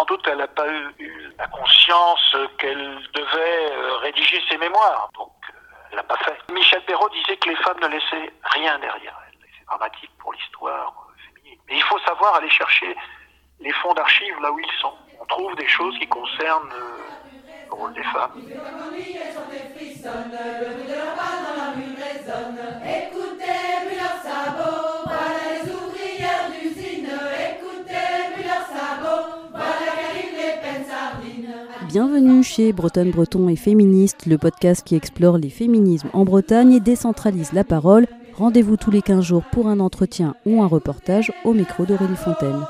sans doute elle n'a pas eu, la conscience qu'elle devait euh, rédiger ses mémoires. Donc elle l'a pas fait. Michel Perrault disait que les femmes ne laissaient rien derrière elles. C'est dramatique pour l'histoire féminine. Mais il faut savoir aller chercher les fonds d'archives là où ils sont. On trouve des choses qui concernent le rôle des femmes. Bienvenue chez Bretonne Breton et Féministe, le podcast qui explore les féminismes en Bretagne et décentralise la parole. Rendez-vous tous les 15 jours pour un entretien ou un reportage au micro d'Aurélie Fontaine.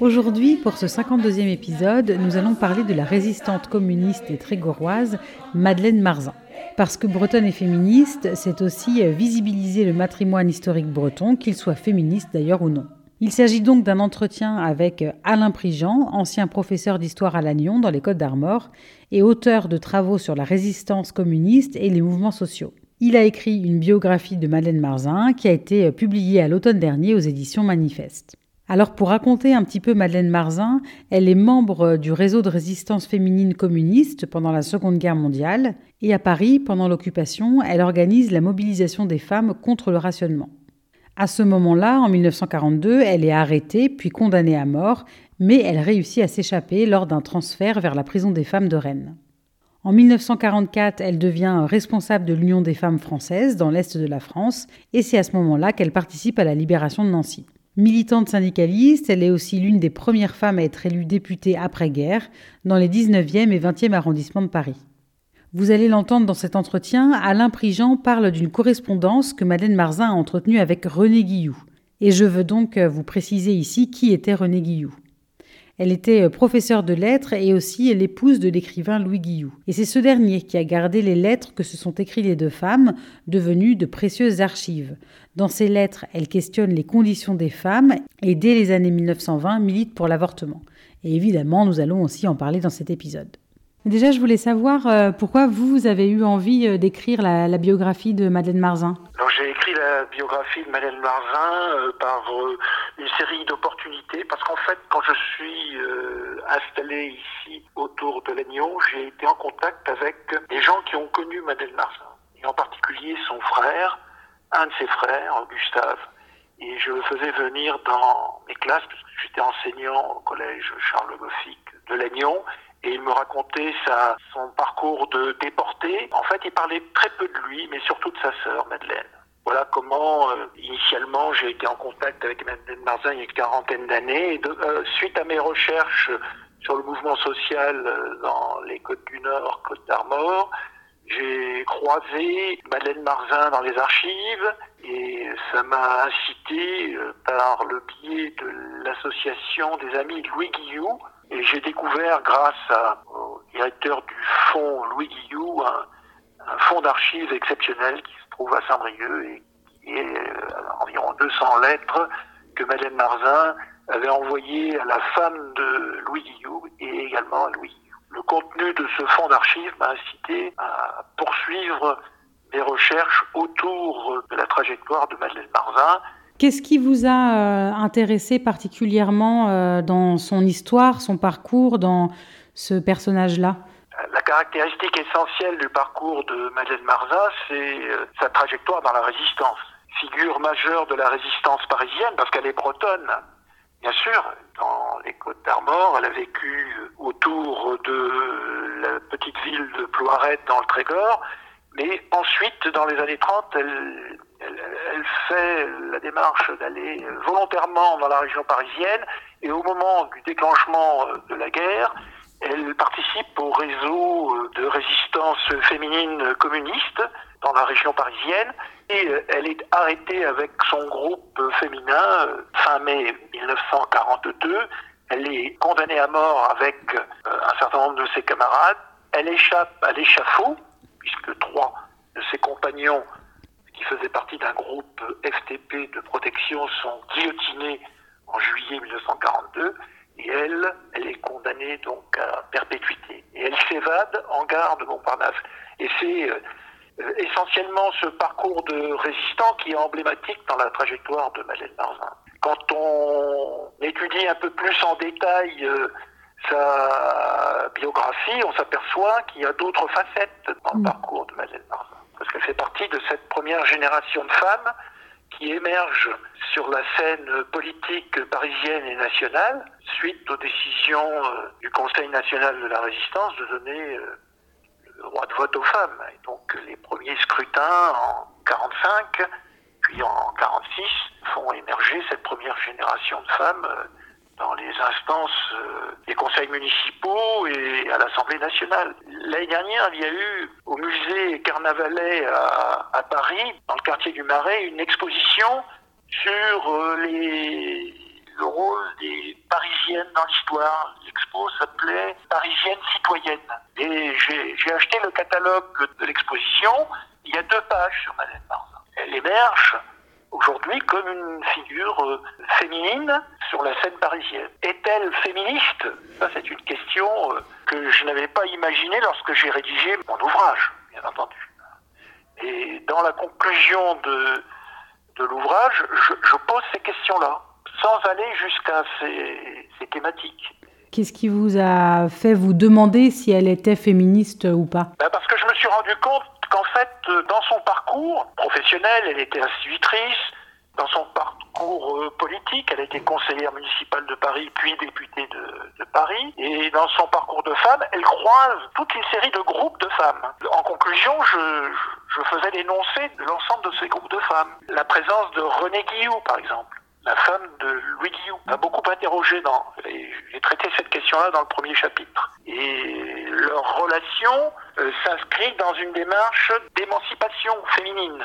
Aujourd'hui, pour ce 52e épisode, nous allons parler de la résistante communiste et trégoroise Madeleine Marzin. Parce que bretonne et féministe, c'est aussi euh, visibiliser le matrimoine historique breton, qu'il soit féministe d'ailleurs ou non. Il s'agit donc d'un entretien avec euh, Alain Prigent, ancien professeur d'histoire à Lannion dans les Côtes d'Armor et auteur de travaux sur la résistance communiste et les mouvements sociaux. Il a écrit une biographie de Madeleine Marzin qui a été euh, publiée à l'automne dernier aux éditions Manifeste. Alors pour raconter un petit peu Madeleine Marzin, elle est membre du réseau de résistance féminine communiste pendant la Seconde Guerre mondiale et à Paris, pendant l'occupation, elle organise la mobilisation des femmes contre le rationnement. À ce moment-là, en 1942, elle est arrêtée puis condamnée à mort, mais elle réussit à s'échapper lors d'un transfert vers la prison des femmes de Rennes. En 1944, elle devient responsable de l'Union des femmes françaises dans l'Est de la France, et c'est à ce moment-là qu'elle participe à la libération de Nancy. Militante syndicaliste, elle est aussi l'une des premières femmes à être élue députée après-guerre dans les 19e et 20e arrondissements de Paris. Vous allez l'entendre dans cet entretien, Alain Prigent parle d'une correspondance que Madeleine Marzin a entretenue avec René Guillou. Et je veux donc vous préciser ici qui était René Guillou. Elle était professeure de lettres et aussi l'épouse de l'écrivain Louis Guillou. Et c'est ce dernier qui a gardé les lettres que se sont écrites les deux femmes, devenues de précieuses archives. Dans ses lettres, elle questionne les conditions des femmes et dès les années 1920 milite pour l'avortement. Et évidemment, nous allons aussi en parler dans cet épisode. Déjà, je voulais savoir euh, pourquoi vous avez eu envie euh, d'écrire la, biographie de Madeleine Marzin? j'ai écrit la biographie de Madeleine Marzin euh, par une série d'opportunités parce qu'en fait, quand je suis installé ici autour de l'Agnon, j'ai été en contact avec des gens qui ont connu Madeleine Marzin et en particulier son frère un de ses frères, Gustave, et je le faisais venir dans mes classes, parce que j'étais enseignant au collège Charles Goffic de Lannion, et il me racontait son parcours de déporté. En fait, il parlait très peu de lui, mais surtout de sa sœur, Madeleine. Voilà comment, euh, initialement, j'ai été en contact avec Madeleine Marzin il y a une quarantaine d'années. Euh, suite à mes recherches sur le mouvement social euh, dans les Côtes du Nord, Côte d'Armor, j'ai croisé Madeleine Marzin dans les archives et ça m'a incité euh, par le biais de l'association des amis Louis Guillou. Et j'ai découvert grâce au directeur du fonds Louis Guillou un, fonds d'archives exceptionnel qui se trouve à Saint-Brieuc et qui est euh, environ 200 lettres que Madeleine Marzin avait envoyées à la femme de Louis Guillou et également à Louis le contenu de ce fonds d'archives m'a incité à poursuivre mes recherches autour de la trajectoire de Madeleine Marzin. Qu'est-ce qui vous a euh, intéressé particulièrement euh, dans son histoire, son parcours, dans ce personnage-là? La caractéristique essentielle du parcours de Madeleine Marzin, c'est euh, sa trajectoire dans la résistance. Figure majeure de la résistance parisienne, parce qu'elle est bretonne. Bien sûr, dans les Côtes d'Armor, elle a vécu autour de la petite ville de Ploirette dans le Trégor, mais ensuite, dans les années 30, elle, fait la démarche d'aller volontairement dans la région parisienne, et au moment du déclenchement de la guerre, elle participe au réseau de résistance féminine communiste dans la région parisienne. Et elle est arrêtée avec son groupe féminin euh, fin mai 1942. Elle est condamnée à mort avec euh, un certain nombre de ses camarades. Elle échappe à l'échafaud, puisque trois de ses compagnons, qui faisaient partie d'un groupe FTP de protection, sont guillotinés en juillet 1942. Et elle, elle est condamnée donc à perpétuité. Et elle s'évade en gare de Montparnasse. Et c'est essentiellement ce parcours de résistant qui est emblématique dans la trajectoire de Madeleine Marzin. Quand on étudie un peu plus en détail sa biographie, on s'aperçoit qu'il y a d'autres facettes dans le mm. parcours de Madeleine Marzin. Parce qu'elle fait partie de cette première génération de femmes qui émergent sur la scène politique parisienne et nationale suite aux décisions euh, du Conseil national de la résistance de donner euh, le droit de vote aux femmes. Et donc les premiers scrutins en 45 en 46 font émerger cette première génération de femmes euh, dans les instances euh, des conseils municipaux et à l'Assemblée nationale. L'année dernière, il y a eu au musée Carnavalet à, Paris, dans le quartier du Marais, une exposition sur euh, le rôle des Parisiennes dans l'histoire. L'expo s'appelait Parisienne citoyenne. Et j'ai acheté le catalogue de l'exposition. Il y a deux pages sur Madeleine Marzin. Elle émerge aujourd'hui comme une figure euh, féminine sur la scène parisienne. Est-elle féministe? Ça, c'est une question euh, que je n'avais pas imaginée lorsque j'ai rédigé mon ouvrage, bien entendu. Et dans la conclusion de, de l'ouvrage, je, pose ces questions-là, sans aller jusqu'à ces, ces thématiques. Qu'est-ce qui vous a fait vous demander si elle était féministe ou pas? Ben Parce que je me suis rendu compte qu'en fait, euh, dans son parcours professionnel, elle était institutrice, dans son parcours euh, politique, elle a été conseillère municipale de Paris, puis députée de, Paris. Et dans son parcours de femme, elle croise toute une série de groupes de femmes. En conclusion, je, faisais l'énoncé de l'ensemble de ces groupes de femmes. La présence de René Guillou, par exemple, la femme de Louis Guillou, m'a beaucoup interrogé dans. J'ai traité cette question-là dans le premier chapitre. Et leur relation euh, s'inscrit dans une démarche d'émancipation féminine.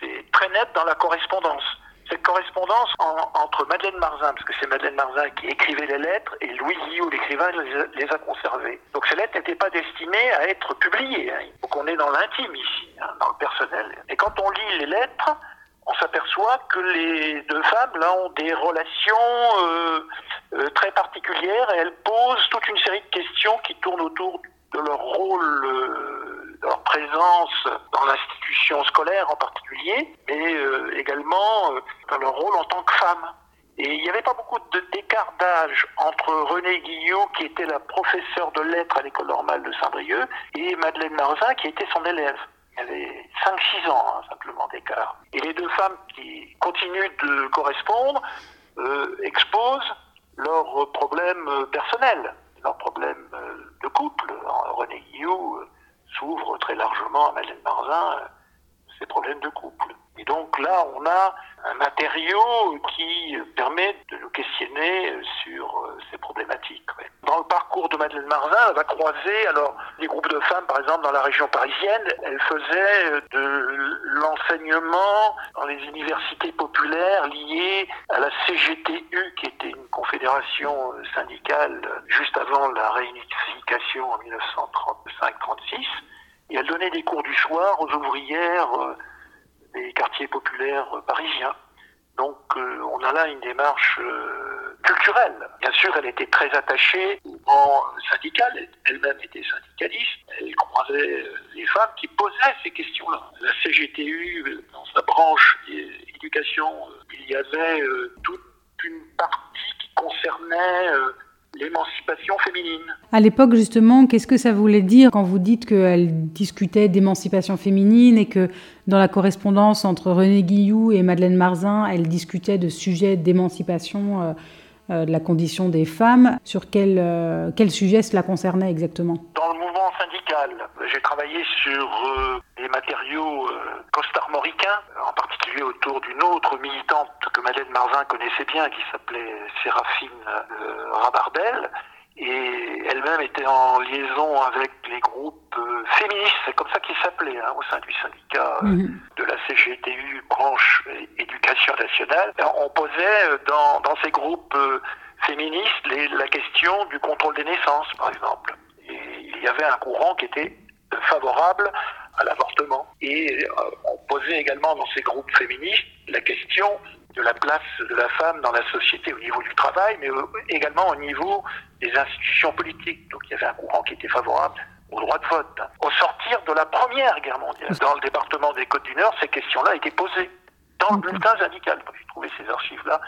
C'est très net dans la correspondance. Cette correspondance entre Madeleine Marzin, parce que c'est Madeleine Marzin qui écrivait les lettres, et Louis Guillou, l'écrivain, les, a conservées. Donc ces lettres n'étaient pas destinées à être publiées. Hein. Faut qu'on est dans l'intime ici, hein, dans le personnel. Et quand on lit les lettres, on s'aperçoit que les deux femmes là ont des relations euh, euh, très particulières et elles posent toute une série de questions qui tournent autour de leur rôle, euh, de leur présence dans l'institution scolaire en particulier, mais également dans leur rôle en tant que femme. Et il n'y avait pas beaucoup d'écart d'âge entre René Guillot, qui était la professeure de lettres à l'école normale de Saint-Brieuc, et Madeleine Marzin, qui était son élève. Il y avait 5-6 ans hein, simplement d'écart. Et les deux femmes qui continuent de correspondre euh, exposent leurs problèmes personnels, leurs problèmes euh, de couple. René Guillou euh, s'ouvre très largement à Madeleine Marzin ses problèmes de couple. Et donc là, on a un matériau qui permet de nous questionner sur euh, ces problématiques. Dans le parcours de Madeleine Marzin, elle va croiser alors des groupes de femmes, par exemple dans la région parisienne. Elle faisait euh, de l'enseignement dans les universités populaires liées à la CGTU, qui était une confédération euh, syndicale juste avant la réunification en 1935-36. Et elle donnait des cours du soir aux ouvrières des quartiers populaires parisiens. Donc euh, on a là une démarche euh, culturelle. Bien sûr, elle était très attachée mouvement elle-même était syndicaliste, elle croisait euh, les femmes qui posaient ces questions-là. La CGTU, dans sa branche éducation, il y avait toute une partie qui concernait l'émancipation féminine. À l'époque, justement, qu'est-ce que ça voulait dire quand vous dites qu'elle discutait d'émancipation féminine et que dans la correspondance entre René Guillou et Madeleine Marzin, elle discutait de sujets d'émancipation euh, euh, de la condition des femmes Sur quel, euh, quel sujet cela concernait exactement? Dans le mouvement syndical, j'ai travaillé sur des matériaux costarmoricains, en particulier autour d'une autre militante que Madeleine Marzin connaissait bien, qui s'appelait Séraphine euh, Rabardel. Et elle-même était en liaison avec les groupes euh, féministes, c'est comme ça qu'ils s'appelaient, hein, au sein du syndicat euh, mhm. de la CGTU, branche éducation nationale. On posait dans, dans ces groupes féministes la question du contrôle des naissances, par exemple. Et il y avait un courant qui était favorable à l'avortement. Et euh, on posait également dans ces groupes féministes la question de la place de la femme dans la société au niveau du travail, mais euh, également au niveau des institutions politiques. Donc il y avait un courant qui était favorable au droit de vote. Au sortir de la Première Guerre mondiale, dans le département des Côtes du Nord, ces questions-là étaient posées dans le bulletin syndical. J'ai trouvé ces archives-là,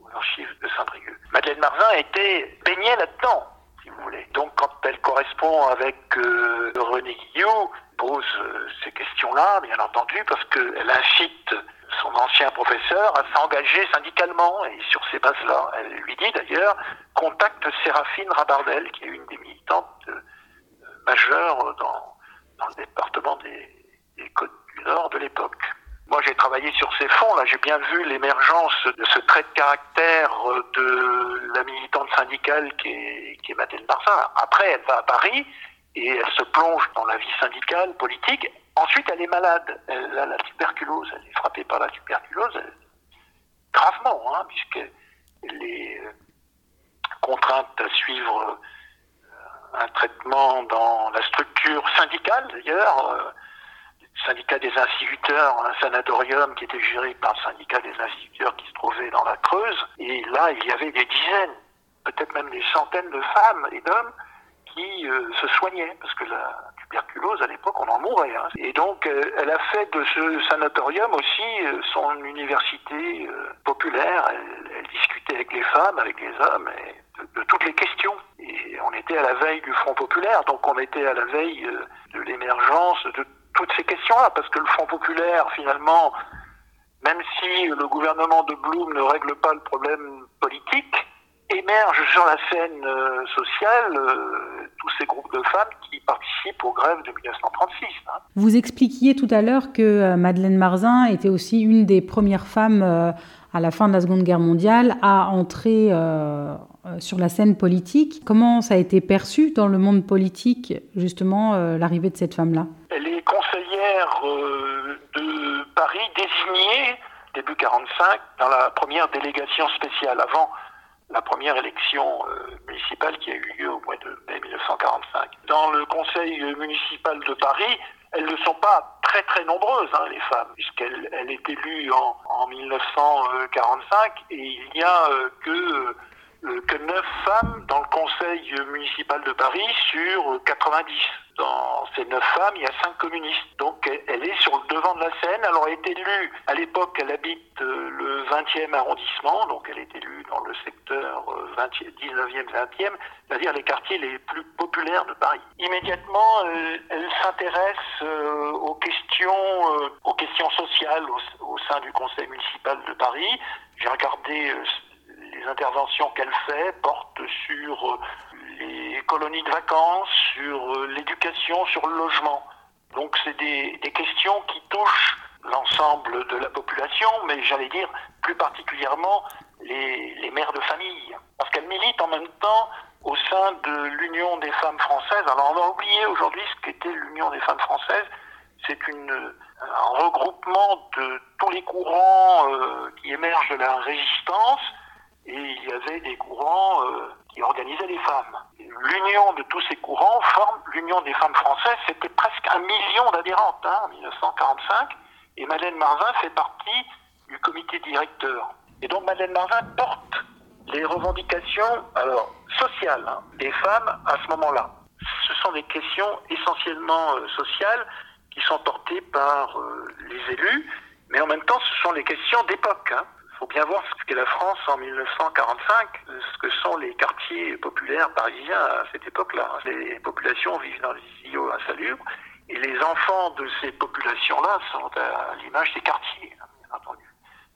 aux archives de Saint-Brieuc. Madeleine Marzin était baignée là-dedans, si vous voulez. Donc quand elle correspond avec euh, René Guillot, pose euh, ces questions-là, bien entendu, parce qu'elle incite son ancien professeur à s'engager syndicalement. Et sur ces bases-là, elle lui dit d'ailleurs, contacte Séraphine Rabardel, qui est une des militantes euh, majeures dans, dans, le département des, Côtes du Nord de l'époque. Moi, j'ai travaillé sur ces fonds. Là, j'ai bien vu l'émergence de ce trait de caractère de la militante syndicale qui est, qui est Barzin. Après, elle va à Paris et elle se plonge dans la vie syndicale, politique. Ensuite, elle est malade. Elle a la tuberculose. Elle est frappée par la tuberculose. gravement, hein, puisqu'elle est euh, contrainte à suivre euh, un traitement dans la structure syndicale, d'ailleurs, euh, syndicat des instituteurs, un sanatorium qui était géré par le syndicat des instituteurs qui se trouvait dans la Creuse. Et là, il y avait des dizaines, peut-être même des centaines de femmes et d'hommes qui se soignaient, parce que la tuberculose, à l'époque, on en mourait. Hein. Et donc, euh, elle a fait de ce sanatorium aussi euh, son université euh, populaire. Elle, discutait avec les femmes, avec les hommes, de, toutes les questions. Et on était à la veille du Front populaire, donc on était à la veille de l'émergence de toutes ces questions-là, parce que le Front populaire, finalement, même si le gouvernement de Blum ne règle pas le problème politique, émerge sur la scène euh, sociale euh, tous ces groupes de femmes qui participent aux grèves de 1936. Hein. Vous expliquiez tout à l'heure que euh, Madeleine Marzin était aussi une des premières femmes à la fin de la Seconde Guerre mondiale à entrer sur la scène politique. Comment ça a été perçu dans le monde politique, justement, l'arrivée de cette femme-là? Elle est conseillère de Paris désignée début 45 dans la première délégation spéciale avant la première élection euh, municipale qui a eu lieu au mois de mai 1945. Dans le conseil municipal de Paris, elles ne sont pas très très nombreuses, hein, les femmes, puisqu'elle elle est élue en, en, 1945 et il n'y a euh, que, euh, que 9 femmes dans le conseil municipal de Paris sur 90 dans ces neuf femmes, il y a cinq communistes. Donc elle est sur le devant de la scène. Alors elle est élue, à l'époque elle habite euh, le 20e arrondissement, donc elle est élue dans le secteur 19e, 20e, c'est-à-dire les quartiers les plus populaires de Paris. Immédiatement, euh, elle s'intéresse euh, aux questions, aux questions sociales au, sein du conseil municipal de Paris. J'ai regardé les interventions qu'elle fait, portent sur les colonies de vacances, sur euh, l'éducation, sur le logement. Donc c'est des, questions qui touchent l'ensemble de la population, mais j'allais dire plus particulièrement les, mères de famille. Parce qu'elles militent en même temps au sein de l'Union des femmes françaises. Alors on va oublier aujourd'hui ce qu'était l'Union des femmes françaises. C'est un regroupement de tous les courants euh, qui émergent de la résistance et il y avait des courants euh, qui organisaient les femmes. L'union de tous ces courants forme l'Union des femmes françaises. C'était presque un million d'adhérentes hein, en 1945. Et Madeleine Marvin fait partie du comité directeur. Et donc Madeleine Marvin porte les revendications alors, sociales hein, des femmes à ce moment-là. Ce sont des questions essentiellement euh, sociales qui sont portées par euh, les élus, mais en même temps ce sont les questions d'époque. Hein faut bien voir ce qu'est la France en 1945, ce que sont les quartiers populaires parisiens à cette époque-là. Les populations vivent dans des îlots insalubres et les enfants de ces populations-là sont à l'image des quartiers, bien entendu.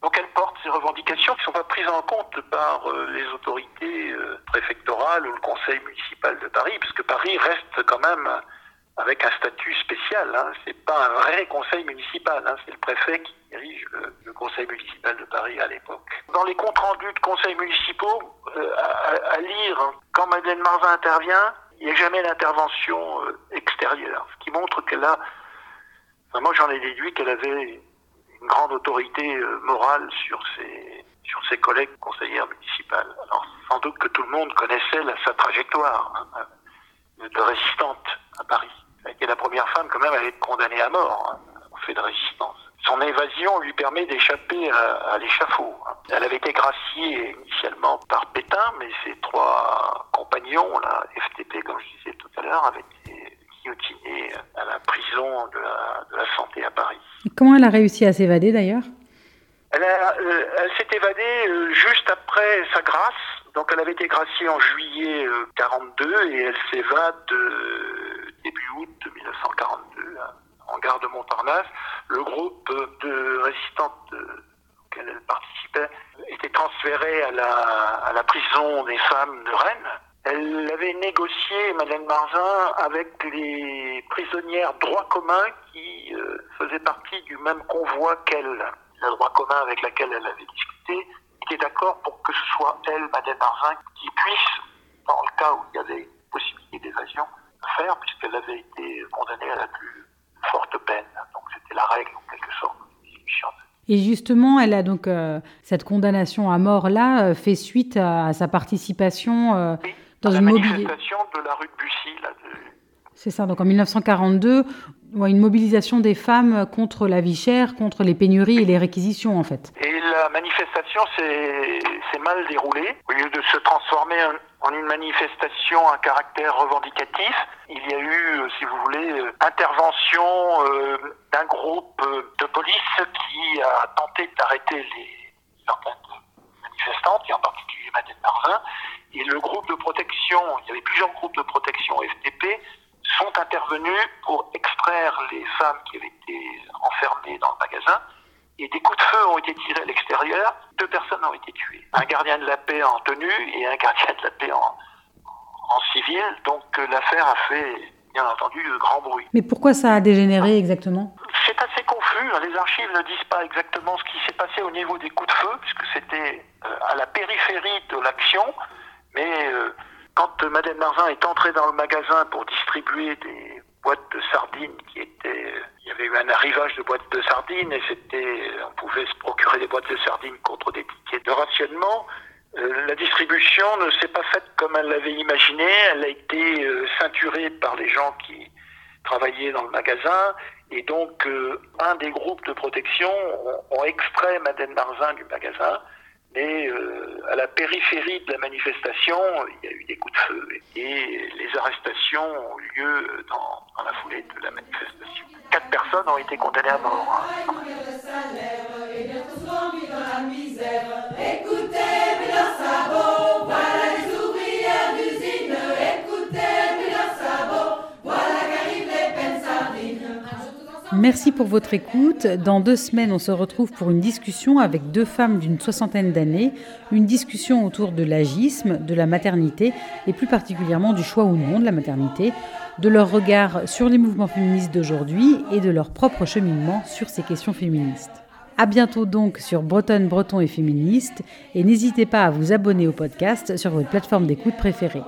Donc elles portent ces revendications qui ne sont pas prises en compte par euh, les autorités euh, préfectorales ou le conseil municipal de Paris, puisque Paris reste quand même avec un statut spécial. Hein. C'est pas un vrai conseil municipal, hein. c'est le préfet qui dirige le, conseil municipal de Paris à l'époque. Dans les comptes rendus de conseils municipaux, euh, à, lire, quand Madeleine Marvin intervient, il n'y a jamais d'intervention euh, extérieure, ce qui montre qu'elle a, enfin, moi j'en ai déduit qu'elle avait une grande autorité euh, morale sur ses, sur ses collègues conseillères municipales. Alors sans doute que tout le monde connaissait sa trajectoire hein, de résistante à Paris a été la première femme quand même à être condamnée à mort hein, au fait de résistance. Son évasion lui permet d'échapper à, à l'échafaud. Elle avait été graciée initialement par Pétain, mais ses trois compagnons, la FTP comme je disais tout à l'heure, avaient été guillotinée à la prison de la, de la santé à Paris. comment elle a réussi à s'évader d'ailleurs? Elle, euh, elle s'est évadée euh, juste après sa grâce. Donc elle avait été graciée en juillet 42 et elle s'évade début août 1942 en gare de Montparnasse. Le groupe de résistantes auquel elle participait était transféré à la, prison des femmes de Rennes. Elle avait négocié, Madeleine Marzin, avec les prisonnières droit commun qui euh, faisaient partie du même convoi qu'elle. La droit commun avec laquelle elle avait discuté était d'accord pour que ce soit elle, Madeleine Marzin, qui puisse, dans le cas où il y avait possibilité d'évasion, faire, puisqu'elle avait été condamnée à la plus forte peine. Donc c'était la règle, en quelque sorte, et justement, elle a donc euh, cette condamnation à mort là euh, fait suite à, sa participation euh, dans une manifestation de la rue de Bussy. C'est ça. Donc en 1942, une mobilisation des femmes contre la vie chère, contre les pénuries et les réquisitions en fait. Et la manifestation s'est mal déroulée. Au lieu de se transformer en une manifestation à caractère revendicatif, il y a eu, euh, si vous voulez, euh, intervention euh, d'un groupe de police qui a tenté d'arrêter les certaines manifestantes, et en particulier Madeleine Marvin. Et le groupe de protection, il y avait plusieurs groupes de protection FTP, sont intervenus pour extraire les femmes qui avaient été enfermées dans le magasin. Et des coups de feu ont été tirés à l'extérieur. Deux personnes ont été tuées. Un gardien de la paix en tenue et un gardien de la paix en, en civil. Donc euh, l'affaire a fait, bien entendu, grand bruit. Mais pourquoi ça a dégénéré exactement? C'est assez confus. Hein. Les archives ne disent pas exactement ce qui s'est passé au niveau des coups de feu, puisque c'était euh, à la périphérie de l'action. Mais euh, quand Madame Marzin est entrée dans le magasin pour distribuer des boîtes de sardines qui étaient... Il y avait eu un arrivage de boîtes de sardines et c'était... On pouvait se procurer des boîtes de sardines contre des tickets de rationnement. Euh, la distribution ne s'est pas faite comme elle l'avait imaginé. Elle a été euh, ceinturée par les gens qui travaillaient dans le magasin. Et donc, euh, un des groupes de protection ont, extrait Madeleine Marzin du magasin. Mais à la périphérie de la manifestation, il y a eu des coups de feu. Et les arrestations ont eu lieu dans, la foulée de la manifestation. Quatre personnes ont été condamnées à mort. Hein. Merci pour votre écoute. Dans deux semaines, on se retrouve pour une discussion avec deux femmes d'une soixantaine d'années, une discussion autour de l'agisme, de la maternité et plus particulièrement du choix ou non de la maternité, de leur regard sur les mouvements féministes d'aujourd'hui et de leur propre cheminement sur ces questions féministes. À bientôt donc sur Bretonne, Breton et Féministe et n'hésitez pas à vous abonner au podcast sur votre plateforme d'écoute préférée.